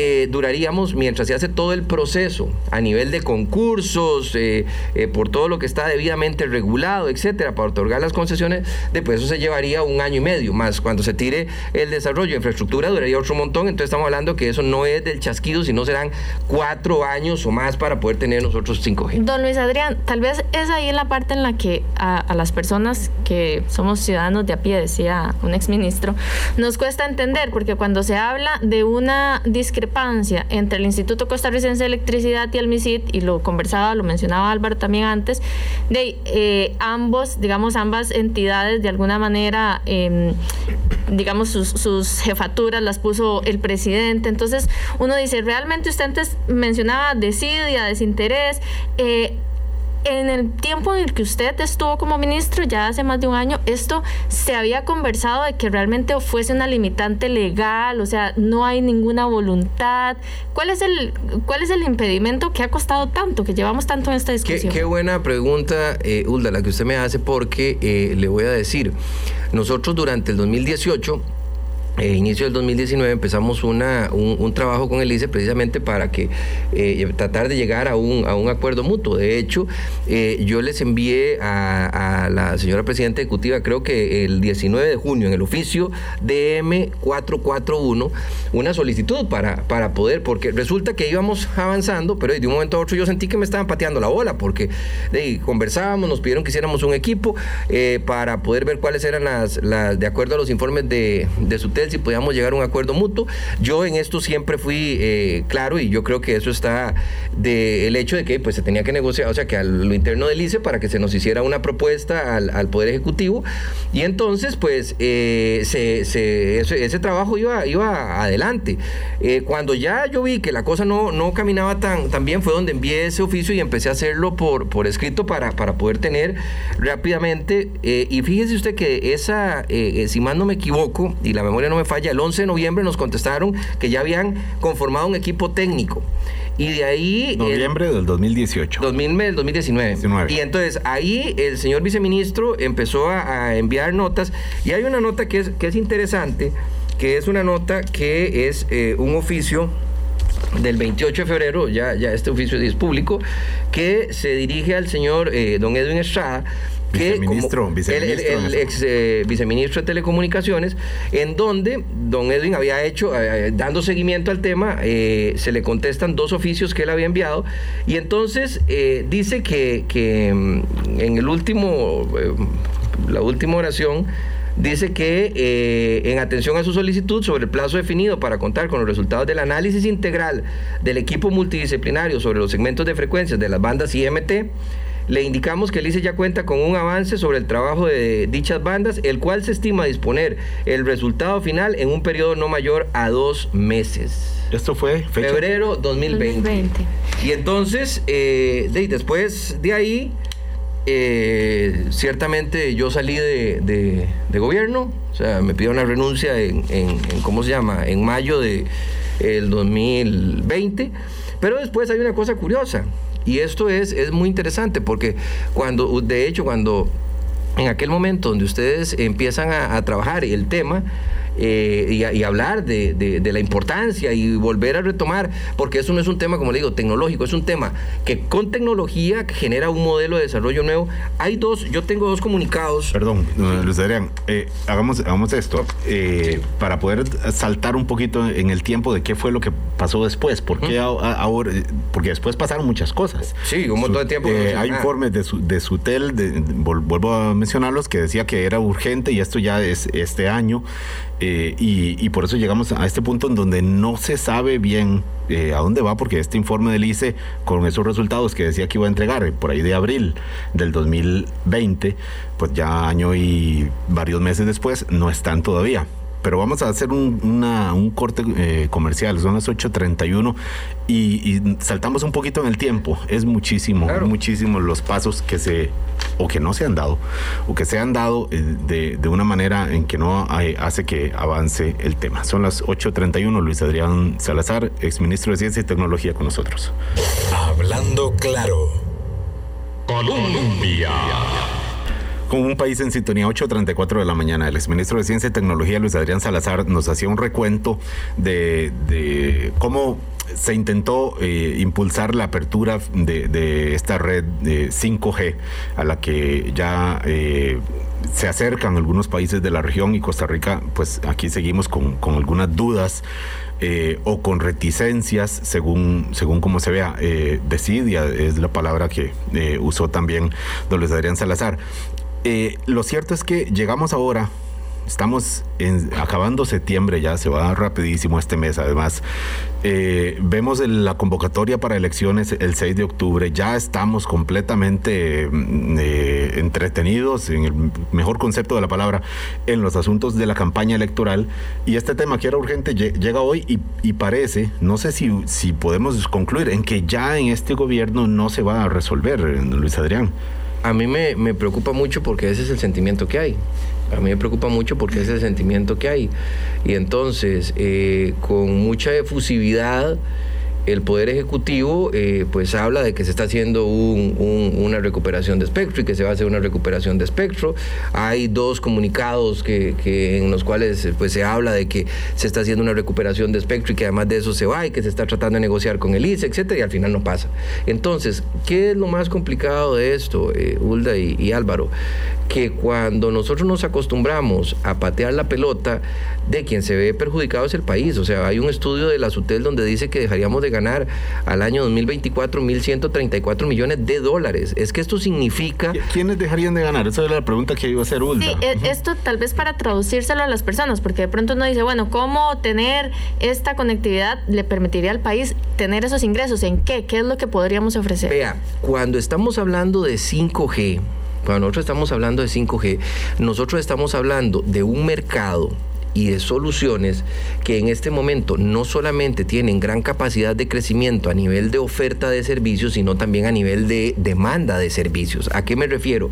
S4: eh, duraríamos mientras se hace todo el proceso a nivel de concursos, eh, eh, por todo lo que está debidamente regulado, etcétera, para otorgar las concesiones, después eso se llevaría un año y medio más. Cuando se tire el desarrollo de infraestructura, duraría otro montón. Entonces estamos hablando que eso no es del chasquido, sino serán cuatro años o más para poder tener nosotros 5G.
S3: Don Luis Adrián, tal vez es ahí la parte en la que a, a las personas que somos ciudadanos de a pie, decía un exministro, nos cuesta entender, porque cuando se habla de una discrepancia, entre el Instituto Costarricense de Electricidad y el MISID, y lo conversaba, lo mencionaba Álvaro también antes, de eh, ambos, digamos, ambas entidades de alguna manera, em, digamos, sus, jefaturas las puso el presidente. Entonces, uno dice, realmente usted antes mencionaba desidia, desinterés. Eh, en el tiempo en el que usted estuvo como ministro, ya hace más de un año, esto se había conversado de que realmente fuese una limitante legal, o sea, no hay ninguna voluntad. ¿Cuál es el, cuál es el impedimento que ha costado tanto, que llevamos tanto en esta discusión?
S4: Qué, buena pregunta, eh, Ulda, la que usted me hace, porque eh, le voy a decir, nosotros durante el 2018 eh, inicio del 2019 empezamos una, un, trabajo con el ICE precisamente para que eh, tratar de llegar a un, a un acuerdo mutuo. De hecho, eh, yo les envié a, la señora presidenta ejecutiva, creo que el 19 de junio, en el oficio DM441, una solicitud para, para poder, porque resulta que íbamos avanzando, pero de un momento a otro yo sentí que me estaban pateando la bola, porque conversábamos, nos pidieron que hiciéramos un equipo para poder ver cuáles eran las, las, de acuerdo a los informes de, de su tesis si podíamos llegar a un acuerdo mutuo. Yo en esto siempre fui eh, claro y yo creo que eso está del hecho de que pues, se tenía que negociar, o sea, que a lo interno del ICE para que se nos hiciera una propuesta al, Poder Ejecutivo y entonces pues eh, ese, trabajo iba, iba adelante. Eh, cuando ya yo vi que la cosa no, no caminaba tan, tan bien fue donde envié ese oficio y empecé a hacerlo por, por escrito para, para poder tener rápidamente y fíjese usted que esa, si mal no me equivoco y la memoria no me falla, el 11 de noviembre nos contestaron que ya habían conformado un equipo técnico. Y de ahí...
S2: Noviembre del 2018.
S4: 2019. Y entonces ahí el señor viceministro empezó a, enviar notas y hay una nota que es, que es interesante, que es una nota que es eh, un oficio del 28 de febrero, ya, ya este oficio es público, que se dirige al señor eh, don Edwin Estrada, que
S2: viceministro,
S4: el, ex eh, viceministro de Telecomunicaciones, en donde don Edwin había hecho, eh, dando seguimiento al tema, se le contestan dos oficios que él había enviado, y entonces dice que, que, mm, en el último, la última oración, dice que eh, en atención a su solicitud sobre el plazo definido para contar con los resultados del análisis integral del equipo multidisciplinario sobre los segmentos de frecuencias de las bandas IMT, le indicamos que el ICE ya cuenta con un avance sobre el trabajo de dichas bandas, el cual se estima disponer el resultado final en un periodo no mayor a dos meses.
S2: Esto fue
S4: febrero 2020. Y entonces, eh, después de ahí, eh, ciertamente yo salí de, gobierno, o sea, me pidió una renuncia en, ¿cómo se llama?, en mayo del de 2020, pero después hay una cosa curiosa, y esto es, es muy interesante porque cuando, de hecho, cuando en aquel momento donde ustedes empiezan a, a trabajar el tema, eh, y, hablar de, la importancia y volver a retomar, porque eso no es un tema, como le digo, tecnológico, es un tema que con tecnología genera un modelo de desarrollo nuevo. Hay dos, yo tengo dos comunicados.
S2: Perdón, Luis Adrián, eh, hagamos, hagamos esto, eh, para poder saltar un poquito en el tiempo de qué fue lo que pasó después, porque ahora, porque después pasaron muchas cosas.
S4: Sí, un montón de tiempo.
S2: hay informes de, su, de Sutel, vuelvo a mencionarlos, que decía que era urgente y esto ya es este año. Eh, y, por eso llegamos a este punto en donde no se sabe bien eh, a dónde va, porque este informe del ICE, con esos resultados que decía que iba a entregar eh, por ahí de abril del 2020, pues ya año y varios meses después no están todavía pero vamos a hacer un, corte eh, comercial, son las 8.31 y, y saltamos un poquito en el tiempo. Es muchísimo, muchísimos los pasos que se, o que no se han dado, o que se han dado eh, de, una manera en que no hace que avance el tema. Son las 8.31, Luis Adrián Salazar, exministro de Ciencia y Tecnología con nosotros.
S1: Hablando claro. Colombia.
S2: Con un país en sintonía, 8.34 de la mañana, el exministro de Ciencia y Tecnología, Luis Adrián Salazar, nos hacía un recuento de, cómo se intentó eh, impulsar la apertura de, esta red de 5G a la que ya eh, se acercan algunos países de la región y Costa Rica, pues aquí seguimos con, algunas dudas. Eh, o con reticencias, según, según como se vea. decidia es la palabra que usó también don Luis Adrián Salazar. Eh, lo cierto es que llegamos ahora, estamos acabando septiembre ya, se va rapidísimo este mes. Además, eh, vemos la convocatoria para elecciones el 6 de octubre, ya estamos completamente mm, eh, entretenidos, en el mejor concepto de la palabra, en los asuntos de la campaña electoral. Y este tema que era urgente llega hoy y, parece, no sé si, si podemos concluir, en que ya en este gobierno no se va a resolver, Luis Adrián
S4: a mí me, me, preocupa mucho porque ese es el sentimiento que hay. A mí me preocupa mucho porque ese es el sentimiento que hay. Y entonces, eh, con mucha efusividad, el Poder Ejecutivo eh, pues habla de que se está haciendo una recuperación de espectro y que se va a hacer una recuperación de espectro. Hay dos comunicados que, en los cuales pues se habla de que se está haciendo una recuperación de espectro y que además de eso se va y que se está tratando de negociar con el ICE, etcétera, y al final no pasa. Entonces, ¿qué es lo más complicado de esto, eh, Hulda y Álvaro? Que cuando nosotros nos acostumbramos a patear la pelota, de quien se ve perjudicado es el país. O sea, hay un estudio de la SUTEL donde dice que dejaríamos de ganar al año 2024 1.134 millones de dólares. Es que esto significa...
S2: ¿Quiénes dejarían de ganar? Esa es la pregunta que iba a hacer Ulda.
S3: Sí, e, esto tal vez para traducírselo a las personas, porque de pronto uno dice, bueno, ¿cómo tener esta conectividad le permitiría al país tener esos ingresos? ¿En qué? ¿Qué es lo que podríamos ofrecer?
S4: Vea, cuando estamos hablando de 5G, cuando nosotros estamos hablando de 5G, nosotros estamos hablando de un mercado y de soluciones que en este momento no solamente tienen gran capacidad de crecimiento a nivel de oferta de servicios, sino también a nivel de demanda de servicios. ¿A qué me refiero?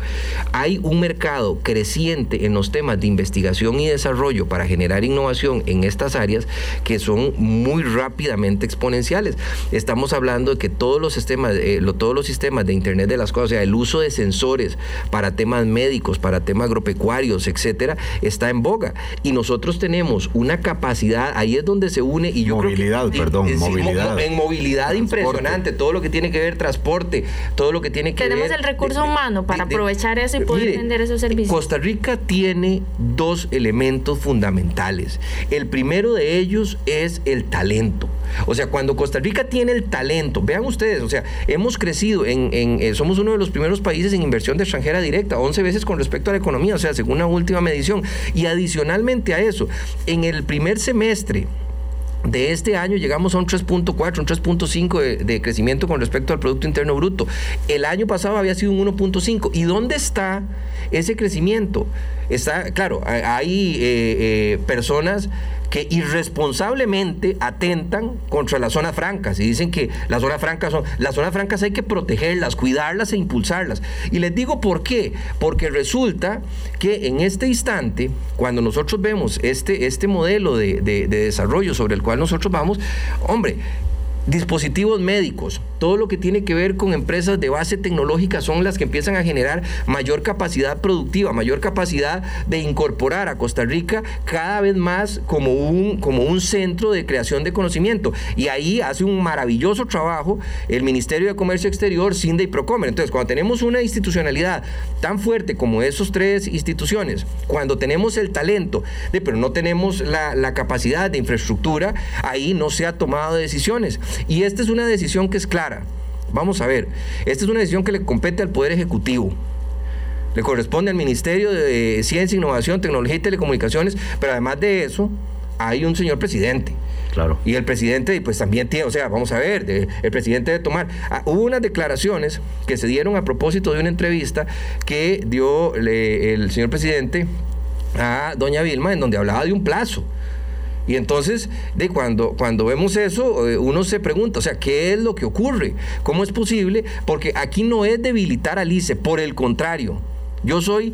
S4: Hay un mercado creciente en los temas de investigación y desarrollo para generar innovación en estas áreas que son muy rápidamente exponenciales. Estamos hablando de que todos los sistemas, eh, todos los sistemas de Internet de las cosas, o sea, el uso de sensores para temas médicos, para temas agropecuarios, etcétera, está en boga. Y nosotros tenemos una capacidad, ahí es donde se une y yo
S2: movilidad,
S4: creo
S2: perdón, movilidad.
S4: En movilidad impresionante, todo lo que tiene que ver transporte, todo lo que tiene que
S3: tenemos
S4: ver...
S3: Tenemos el recurso humano para aprovechar eso y poder vender esos servicios.
S4: Costa Rica tiene dos elementos fundamentales. El primero de ellos es el talento. O sea, cuando Costa Rica tiene el talento, vean ustedes, o sea, hemos crecido, en, eh, somos uno de los primeros países en inversión de extranjera directa, 11 veces con respecto a la economía, o sea, según la última medición. Y adicionalmente a eso, en el primer semestre, de este año llegamos a un 3.4, un 3.5 de, de, crecimiento con respecto al Producto Interno Bruto. El año pasado había sido un 1.5. ¿Y dónde está ese crecimiento? Está, claro, hay eh, eh, personas que irresponsablemente atentan contra las zonas francas y dicen que las zonas francas son las zonas francas hay que protegerlas, cuidarlas e impulsarlas. Y les digo por qué, porque resulta que en este instante, cuando nosotros vemos este, este modelo de, de desarrollo sobre el cual nosotros vamos, hombre, dispositivos médicos, todo lo que tiene que ver con empresas de base tecnológica son las que empiezan a generar mayor capacidad productiva, mayor capacidad de incorporar a Costa Rica cada vez más como un, como un centro de creación de conocimiento. Y ahí hace un maravilloso trabajo el Ministerio de Comercio Exterior, CINDE y Procomer. Entonces, cuando tenemos una institucionalidad tan fuerte como esos tres instituciones, cuando tenemos el talento, pero no tenemos la, la capacidad de infraestructura, ahí no se ha tomado decisiones. Y esta es una decisión que es clara. Vamos a ver, esta es una decisión que le compete al Poder Ejecutivo. Le corresponde al Ministerio de Ciencia, Innovación, Tecnología y Telecomunicaciones, pero además de eso, hay un señor presidente.
S2: Claro.
S4: Y el presidente, pues también tiene, o sea, vamos a ver, el presidente debe tomar. Ah, hubo unas declaraciones que se dieron a propósito de una entrevista que dio el señor presidente a doña Vilma, en donde hablaba de un plazo. Y entonces, de cuando, cuando vemos eso, eh, uno se pregunta, o sea, ¿qué es lo que ocurre? ¿Cómo es posible? Porque aquí no es debilitar al ICE, por el contrario, yo soy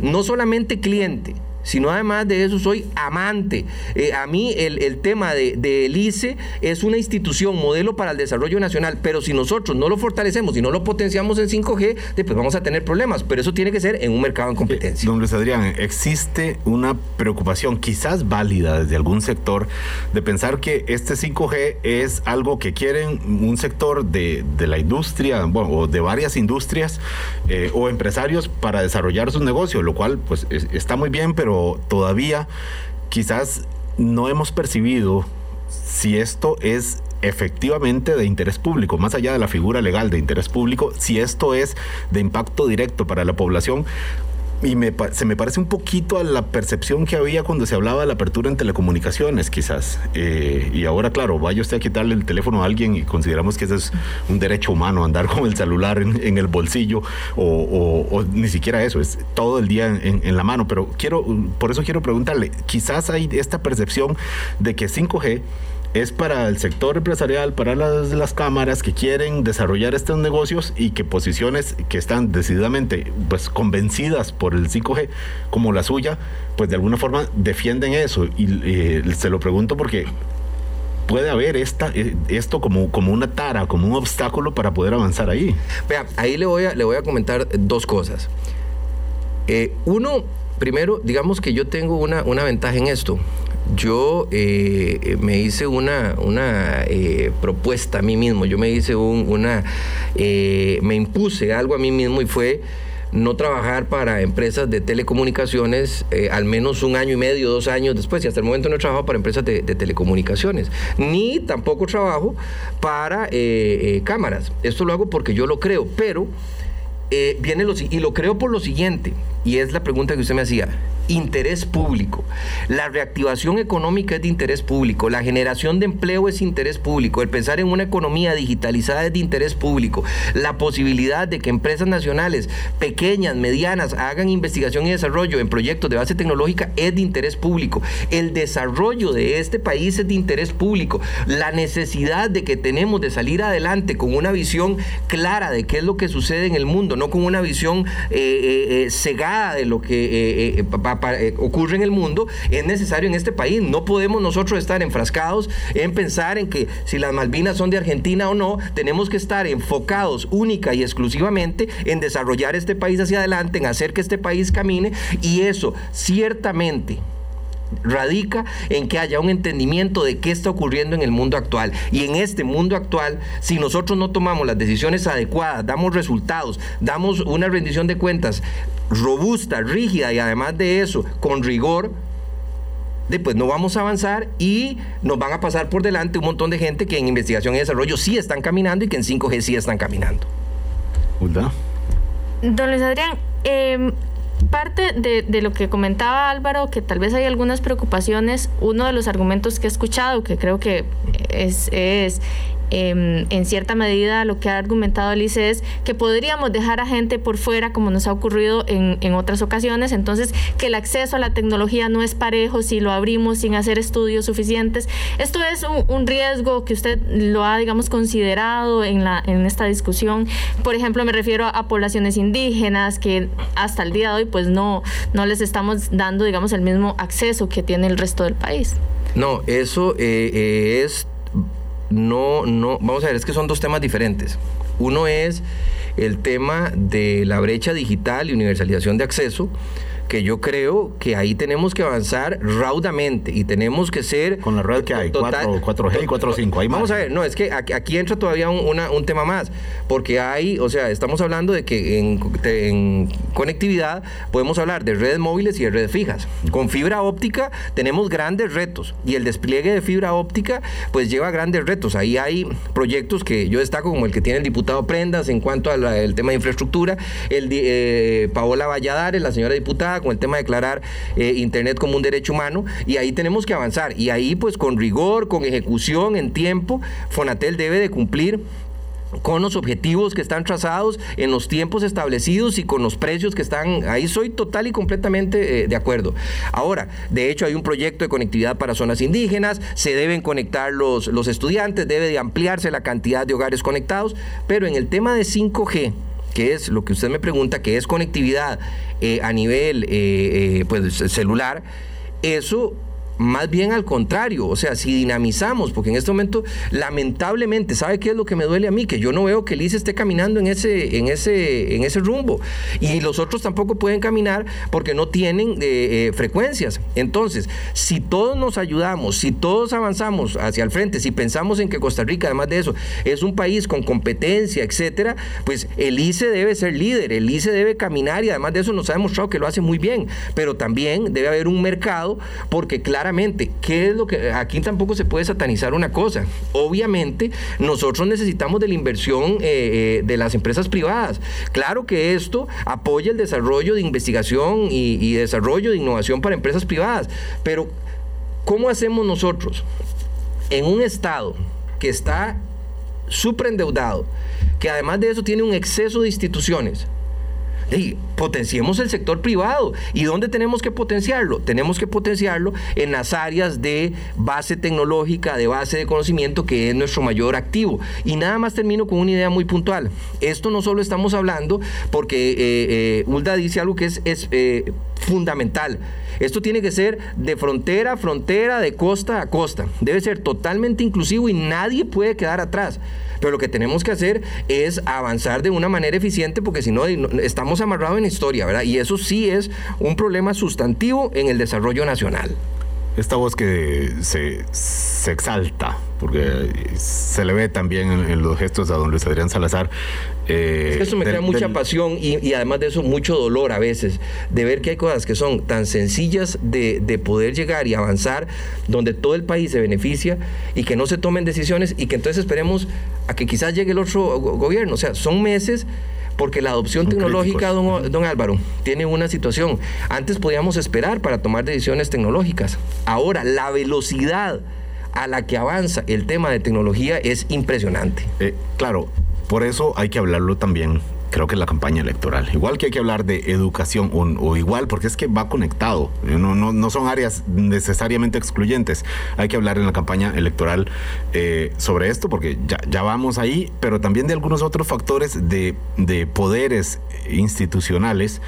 S4: no solamente cliente, sino además de eso soy amante. Eh, a mí el, tema de, del ICE es una institución, modelo para el desarrollo nacional, pero si nosotros no lo fortalecemos y no lo potenciamos en 5G, después vamos a tener problemas, pero eso tiene que ser en un mercado en competencia.
S2: don Luis Adrián, existe una preocupación quizás válida desde algún sector de pensar que este 5G es algo que quieren un sector de, la industria, bueno, o de varias industrias eh, o empresarios para desarrollar sus negocios, lo cual pues está muy bien, pero todavía quizás no hemos percibido si esto es efectivamente de interés público, más allá de la figura legal de interés público, si esto es de impacto directo para la población y me, se me parece un poquito a la percepción que había cuando se hablaba de la apertura en telecomunicaciones, quizás. Eh, y ahora, claro, vaya usted a quitarle el teléfono a alguien y consideramos que ese es un derecho humano, andar con el celular en, el bolsillo o, ni siquiera eso, es todo el día en, en, la mano. Pero quiero, por eso quiero preguntarle, quizás hay esta percepción de que 5G es para el sector empresarial, para las, cámaras que quieren desarrollar estos negocios y que posiciones que están decididamente pues convencidas por el 5G como la suya, pues de alguna forma defienden eso. Y eh, se lo pregunto porque puede haber esta, eh, esto como, como una tara, como un obstáculo para poder avanzar ahí.
S4: Vea, ahí le voy a, le voy a comentar dos cosas. Eh, uno, primero, digamos que yo tengo una, una ventaja en esto yo eh, me hice una, una eh, propuesta a mí mismo, yo me hice un, una, eh, me impuse algo a mí mismo y fue no trabajar para empresas de telecomunicaciones al menos un año y medio, dos años después. Y hasta el momento no he trabajado para empresas de, telecomunicaciones, ni tampoco trabajo para cámaras. Esto lo hago porque yo lo creo, pero viene lo, y lo creo por lo siguiente, y es la pregunta que usted me hacía interés público. La reactivación económica es de interés público. La generación de empleo es interés público. El pensar en una economía digitalizada es de interés público. La posibilidad de que empresas nacionales pequeñas, medianas, hagan investigación y desarrollo en proyectos de base tecnológica es de interés público. El desarrollo de este país es de interés público. La necesidad de que tenemos de salir adelante con una visión clara de qué es lo que sucede en el mundo, no con una visión eh, eh, eh, de lo que eh, ocurre en el mundo, es necesario en este país. No podemos nosotros estar enfrascados en pensar en que si las Malvinas son de Argentina o no, tenemos que estar enfocados única y exclusivamente en desarrollar este país hacia adelante, en hacer que este país camine y eso ciertamente radica en que haya un entendimiento de qué está ocurriendo en el mundo actual. Y en este mundo actual, si nosotros no tomamos las decisiones adecuadas, damos resultados, damos una rendición de cuentas robusta, rígida y además de eso, con rigor, después no vamos a avanzar y nos van a pasar por delante un montón de gente que en investigación y desarrollo sí están caminando y que en 5G sí están caminando.
S3: Don Luis Adrián, eh, parte de, lo que comentaba Álvaro, que tal vez hay algunas preocupaciones, uno de los argumentos que he escuchado, que creo que es, es Em, en cierta medida lo que ha argumentado Alice es que podríamos dejar a gente por fuera como nos ha ocurrido en, en otras ocasiones, entonces que el acceso a la tecnología no es parejo si lo abrimos sin hacer estudios suficientes. Esto es un, riesgo que usted lo ha, digamos, considerado en, la, en esta discusión. Por ejemplo, me refiero a, poblaciones indígenas que hasta el día de hoy pues no, no les estamos dando, digamos, el mismo acceso que tiene el resto del país.
S4: No, eso eh, eh, es no, no, vamos a ver, es que son dos temas diferentes. Uno es el tema de la brecha digital y universalización de acceso, que yo creo que ahí tenemos que avanzar raudamente y tenemos que ser...
S2: Con la red que hay, 4, g y 4.5,
S4: Vamos a ver, no, es que aquí, entra todavía un, tema más, porque hay, o sea, estamos hablando de que en, conectividad podemos hablar de redes móviles y de redes fijas. Con fibra óptica tenemos grandes retos y el despliegue de fibra óptica pues lleva grandes retos. Ahí hay proyectos que yo destaco como el que tiene el diputado Prendas en cuanto al tema de infraestructura, el eh, Paola Valladares, la señora diputada, con el tema de declarar eh, Internet como un derecho humano, y ahí tenemos que avanzar. Y ahí, pues con rigor, con ejecución en tiempo, Fonatel debe de cumplir con los objetivos que están trazados en los tiempos establecidos y con los precios que están ahí soy total y completamente eh, de acuerdo ahora de hecho hay un proyecto de conectividad para zonas indígenas se deben conectar los, los estudiantes debe de ampliarse la cantidad de hogares conectados pero en el tema de 5G que es lo que usted me pregunta, que es conectividad eh, a nivel eh, eh, pues, celular, eso más bien al contrario, o sea, si dinamizamos, porque en este momento, lamentablemente, ¿sabe qué es lo que me duele a mí? Que yo no veo que el esté caminando en ese, en ese, en ese rumbo. Y los otros tampoco pueden caminar porque no tienen eh, eh, frecuencias. Entonces, si todos nos ayudamos, si todos avanzamos hacia el frente, si pensamos en que Costa Rica, además de eso, es un país con competencia, etcétera, pues el ICE debe ser líder, el ICE debe caminar y además de eso nos ha demostrado que lo hace muy bien. Pero también debe haber un mercado porque, claro, claramente, ¿qué es lo que aquí tampoco se puede satanizar una cosa? Obviamente, nosotros necesitamos de la inversión eh, eh, de las empresas privadas. Claro que esto apoya el desarrollo de investigación y, y desarrollo de innovación para empresas privadas, pero ¿cómo hacemos nosotros en un estado que está súper endeudado, que además de eso tiene un exceso de instituciones? Potenciemos el sector privado. ¿Y dónde tenemos que potenciarlo? Tenemos que potenciarlo en las áreas de base tecnológica, de base de conocimiento, que es nuestro mayor activo. Y nada más termino con una idea muy puntual. Esto no solo estamos hablando porque eh, eh dice algo que es, es eh, fundamental. Esto tiene que ser de frontera a frontera, de costa a costa. Debe ser totalmente inclusivo y nadie puede quedar atrás. Pero lo que tenemos que hacer es avanzar de una manera eficiente porque si no estamos amarrados en historia, ¿verdad? Y eso sí es un problema sustantivo en el desarrollo nacional
S2: esta voz que se, se, exalta, porque se le ve también en, los gestos a don Luis Adrián Salazar.
S4: Eh, eso me crea mucha pasión y, además de eso mucho dolor a veces, de ver que hay cosas que son tan sencillas de, de, poder llegar y avanzar, donde todo el país se beneficia y que no se tomen decisiones y que entonces esperemos a que quizás llegue el otro gobierno. O sea, son meses porque la adopción tecnológica, don, Álvaro, tiene una situación. Antes podíamos esperar para tomar decisiones tecnológicas. Ahora, la velocidad a la que avanza el tema de tecnología es impresionante.
S2: Eh, claro, por eso hay que hablarlo también creo que la campaña electoral. Igual que hay que hablar de educación o, igual, porque es que va conectado, no, no, no, son áreas necesariamente excluyentes. Hay que hablar en la campaña electoral eh, sobre esto, porque ya, ya vamos ahí, pero también de algunos otros factores de, de poderes institucionales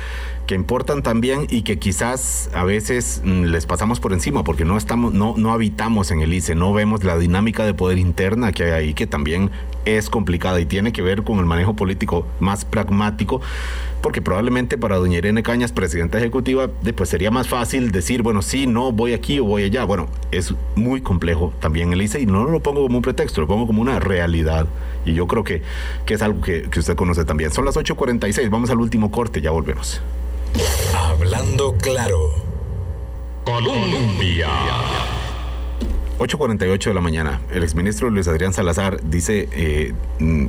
S2: que importan también y que quizás a veces mm, les pasamos por encima porque no estamos no no habitamos en el ICE, no vemos la dinámica de poder interna que hay ahí que también es complicada y tiene que ver con el manejo político más pragmático, porque probablemente para doña Irene Cañas, presidenta ejecutiva, pues sería más fácil decir, bueno, sí, no, voy aquí o voy allá. Bueno, es muy complejo también el ICE y no lo pongo como un pretexto, lo pongo como una realidad. Y yo creo que, que es algo que, que usted conoce también. Son las 8.46, vamos al último corte, ya volvemos.
S1: Hablando claro. Colombia.
S2: 8.48 de la mañana. El exministro Luis Adrián Salazar dice eh,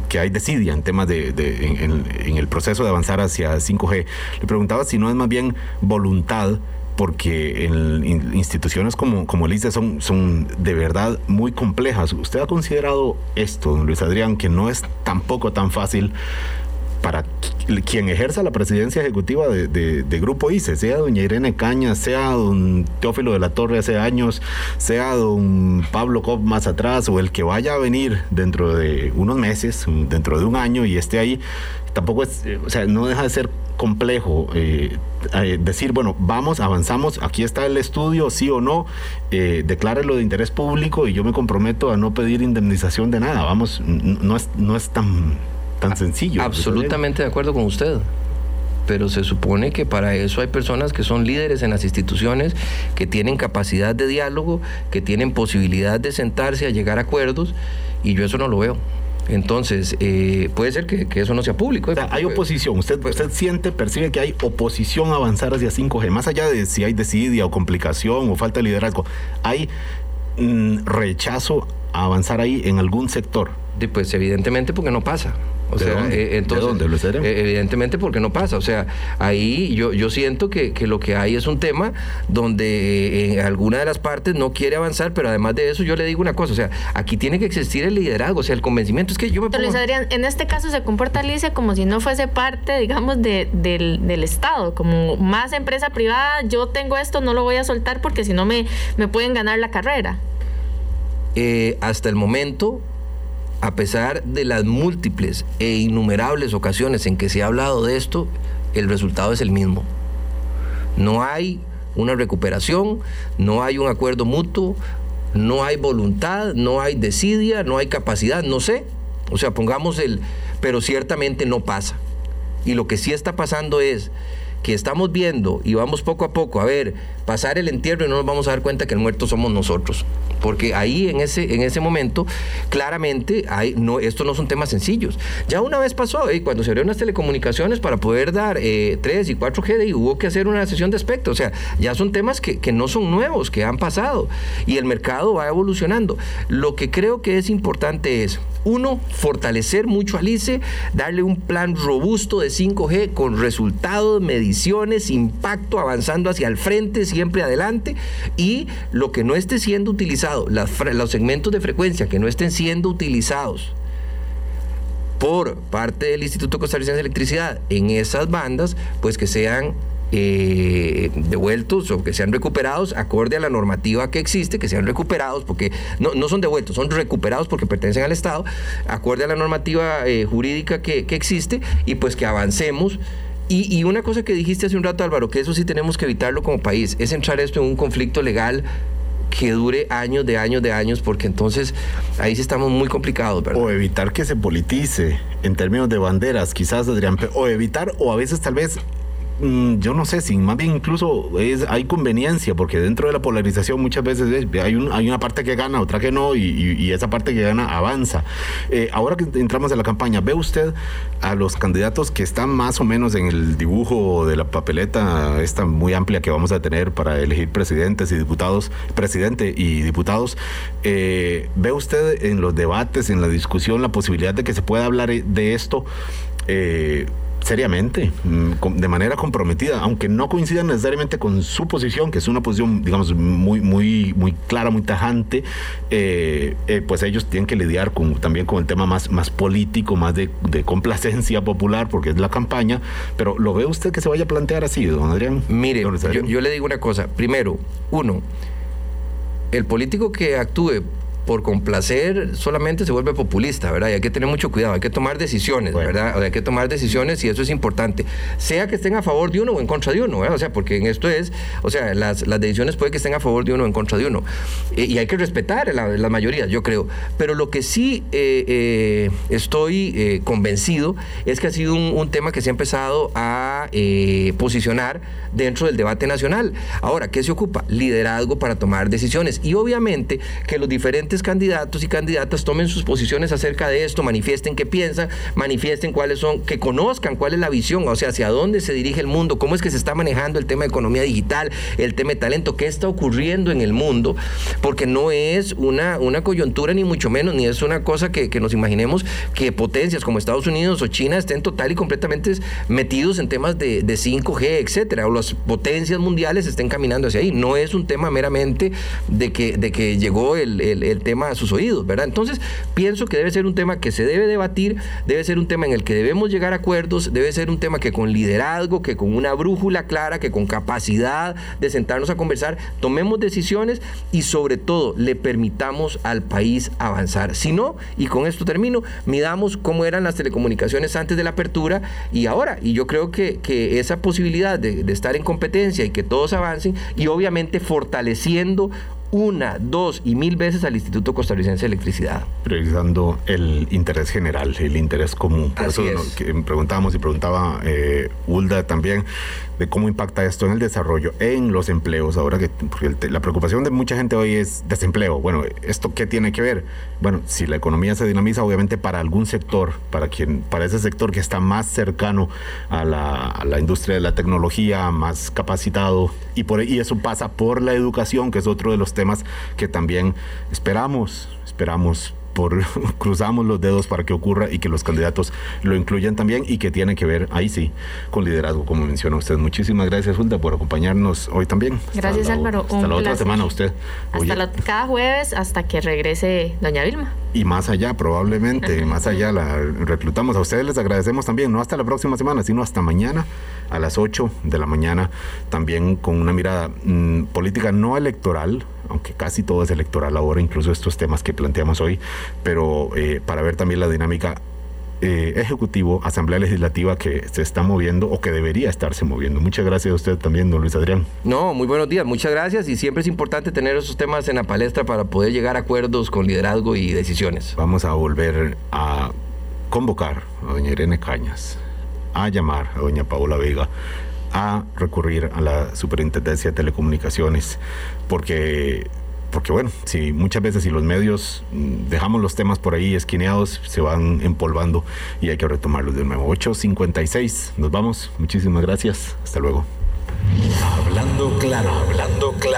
S2: que hay desidia en temas de, de- en, en- en el proceso de avanzar hacia 5G. Le preguntaba si no es más bien voluntad, porque en in- instituciones como, como el ICE son, son de verdad muy complejas. ¿Usted ha considerado esto, don Luis Adrián, que no es tampoco tan fácil para qui- quien ejerza la presidencia ejecutiva de, Grupo ICE, sea doña Irene Caña, sea don Teófilo de la Torre hace años, sea don Pablo Cop más atrás, o el que vaya a venir dentro de unos meses, dentro de un año y esté ahí, tampoco es, eh, o sea, no deja de ser complejo eh, eh, decir, bueno, vamos, avanzamos, aquí está el estudio, sí o no, eh, declárelo de interés público y yo me comprometo a no pedir indemnización de nada, vamos, no es, no es tan, tan sencillo.
S4: Absolutamente de acuerdo con usted. Pero se supone que para eso hay personas que son líderes en las instituciones, que tienen capacidad de diálogo, que tienen posibilidad de sentarse a llegar a acuerdos, y yo eso no lo veo. Entonces, eh, puede ser que, que eso no sea público.
S2: O sea, hay oposición. Usted,
S4: Pues-
S2: usted siente, percibe que hay oposición a avanzar hacia 5G. Más allá de si hay desidia o complicación o falta de liderazgo, hay mm, rechazo a avanzar ahí en algún sector.
S4: Pues evidentemente porque no pasa. O
S2: ¿De
S4: sea,
S2: dónde?
S4: eh,
S2: ¿De
S4: entonces,
S2: dónde, Luis Adrián?
S4: eh, evidentemente porque no pasa. O sea, ahí yo, yo siento que, que lo que hay es un tema donde eh, alguna de las partes no quiere avanzar, pero además de eso yo le digo una cosa, o sea, aquí tiene que existir el liderazgo, o sea, el convencimiento. Es que yo me pongo...
S3: Luis Adrián, en este caso se comporta Alicia como si no fuese parte, digamos, de- del, del Estado, como más empresa privada, yo tengo esto, no lo voy a soltar porque si no me, me pueden ganar la carrera.
S4: Eh, hasta el momento, a pesar de las múltiples e innumerables ocasiones en que se ha hablado de esto, el resultado es el mismo. No hay una recuperación, no hay un acuerdo mutuo, no hay voluntad, no hay desidia, no hay capacidad, no sé. O sea, pongamos el, pero ciertamente no pasa. Y lo que sí está pasando es que estamos viendo y vamos poco a poco a ver pasar el entierro y no nos vamos a dar cuenta que el muerto somos nosotros. Porque ahí en ese, en ese momento, claramente, hay, no, estos no son temas sencillos. Ya una vez pasó, eh, cuando se abrieron las telecomunicaciones para poder dar eh, 3 y 4G, y hubo que hacer una sesión de aspecto. O sea, ya son temas que, que no son nuevos, que han pasado. Y el mercado va evolucionando. Lo que creo que es importante es, uno, fortalecer mucho al ICE, darle un plan robusto de 5G con resultados, mediciones, impacto, avanzando hacia el frente, siempre adelante, y lo que no esté siendo utilizado, los segmentos de frecuencia que no estén siendo utilizados por parte del Instituto Costarricense de Electricidad en esas bandas, pues que sean eh, devueltos o que sean recuperados acorde a la normativa que existe, que sean recuperados, porque no, no son devueltos, son recuperados porque pertenecen al Estado, acorde a la normativa eh, jurídica que, que existe, y pues que avancemos. Y, una cosa que dijiste hace un rato, Álvaro, que eso sí tenemos que evitarlo como país, es entrar esto en un conflicto legal que dure años de años de años, porque entonces ahí sí estamos muy complicados, ¿verdad?
S2: O evitar que se politice en términos de banderas, quizás, Adrián. O evitar, o a veces tal vez, yo no sé, si más bien incluso es, hay conveniencia, porque dentro de la polarización muchas veces es- hay, un- hay una parte que gana, otra que no, y esa parte que gana avanza. Eh, ahora que entramos en la campaña, ¿ve usted a los candidatos que están más o menos en el dibujo de la papeleta esta muy amplia que vamos a tener para elegir presidentes y diputados, presidente y diputados? eh, ¿Ve usted en los debates, en la discusión, la posibilidad de que se pueda hablar de esto? eh, seriamente, mm, de manera comprometida, aunque no coincidan necesariamente con su posición, que es una posición, digamos, muy, muy, muy clara, muy tajante, eh, eh, pues ellos tienen que lidiar con, también con el tema más, más político, más de, de complacencia popular, porque es la campaña, pero ¿lo ve usted que se vaya a plantear así, don Adrián?
S4: Mire, yo le digo una cosa. Primero, uno, el político que actúe por complacer solamente se vuelve populista, ¿verdad? Y hay que tener mucho cuidado, hay que tomar decisiones,
S2: Bueno.
S4: ¿verdad? O sea, hay que tomar decisiones y eso es importante. Sea que estén a favor de uno o en contra de uno, ¿verdad? O sea, porque en esto es, o sea, las, las decisiones puede que estén a favor de uno o en contra de uno. Eh, y hay que respetar la, la mayoría, yo creo. Pero lo que sí eh, eh, estoy eh, convencido es que ha sido un, un tema que se ha empezado a eh, posicionar dentro del debate nacional. Ahora, ¿qué se ocupa? Liderazgo para tomar decisiones. Y obviamente que los diferentes candidatos y candidatas tomen sus posiciones acerca de esto, manifiesten qué piensan, manifiesten cuáles son, que conozcan cuál es la visión, o sea, hacia dónde se dirige el mundo, cómo es que se está manejando el tema de economía digital, el tema de talento, qué está ocurriendo en el mundo, porque no es una, una coyuntura ni mucho menos, ni es una cosa que, que nos imaginemos que potencias como Estados Unidos o China estén total y completamente metidos en temas de, de 5G, etcétera, o las potencias mundiales estén caminando hacia ahí. No es un tema meramente de que, de que llegó el tema a sus oídos, ¿verdad? Entonces, pienso que debe ser un tema que se debe debatir, debe ser un tema en el que debemos llegar a acuerdos, debe ser un tema que con liderazgo, que con una brújula clara, que con capacidad de sentarnos a conversar, tomemos decisiones y sobre todo le permitamos al país avanzar. Si no, y con esto termino, midamos cómo eran las telecomunicaciones antes de la apertura y ahora. Y yo creo que, que esa posibilidad de, de estar en competencia y que todos avancen y obviamente fortaleciendo una, dos y mil veces al Instituto Costarricense de Electricidad.
S2: Priorizando el interés general, el interés común. Por
S4: Así
S2: eso
S4: es.
S2: preguntábamos y preguntaba eh, Ulda también de cómo impacta esto en el desarrollo, en los empleos. Ahora que porque la preocupación de mucha gente hoy es desempleo. Bueno, ¿esto qué tiene que ver? Bueno, si la economía se dinamiza, obviamente para algún sector, para quien, para ese sector que está más cercano a la, a la industria de la tecnología, más capacitado, y, por, y eso pasa por la educación, que es otro de los temas que también esperamos, esperamos por (laughs) cruzamos los dedos para que ocurra y que los candidatos lo incluyan también y que tiene que ver ahí sí con liderazgo como menciona usted muchísimas gracias Hulda por acompañarnos hoy también Hasta
S3: Gracias,
S2: la-
S3: Álvaro.
S2: hasta
S3: Un
S2: la otra
S3: placer.
S2: semana usted
S3: Hasta la- cada jueves hasta que regrese doña Vilma.
S2: y más allá probablemente más (laughs) allá la reclutamos a ustedes les agradecemos también no hasta la próxima semana sino hasta mañana a las 8 de la mañana también con una mirada mm, política no electoral aunque casi todo es electoral ahora incluso estos temas que planteamos hoy pero eh, para ver también la dinámica eh, ejecutivo, asamblea legislativa que se está moviendo o que debería estarse moviendo. Muchas gracias a usted también, don Luis Adrián.
S4: No, muy buenos días, muchas gracias y siempre es importante tener esos temas en la palestra para poder llegar a acuerdos con liderazgo y decisiones.
S2: Vamos a volver a convocar a doña Irene Cañas, a llamar a doña Paola Vega, a recurrir a la Superintendencia de Telecomunicaciones, porque, porque bueno, si muchas veces si los medios mm, dejamos los temas por ahí esquineados, se van empolvando y hay que retomarlos de nuevo. 8.56, nos vamos, muchísimas gracias, hasta luego.
S1: Hablando claro, hablando claro.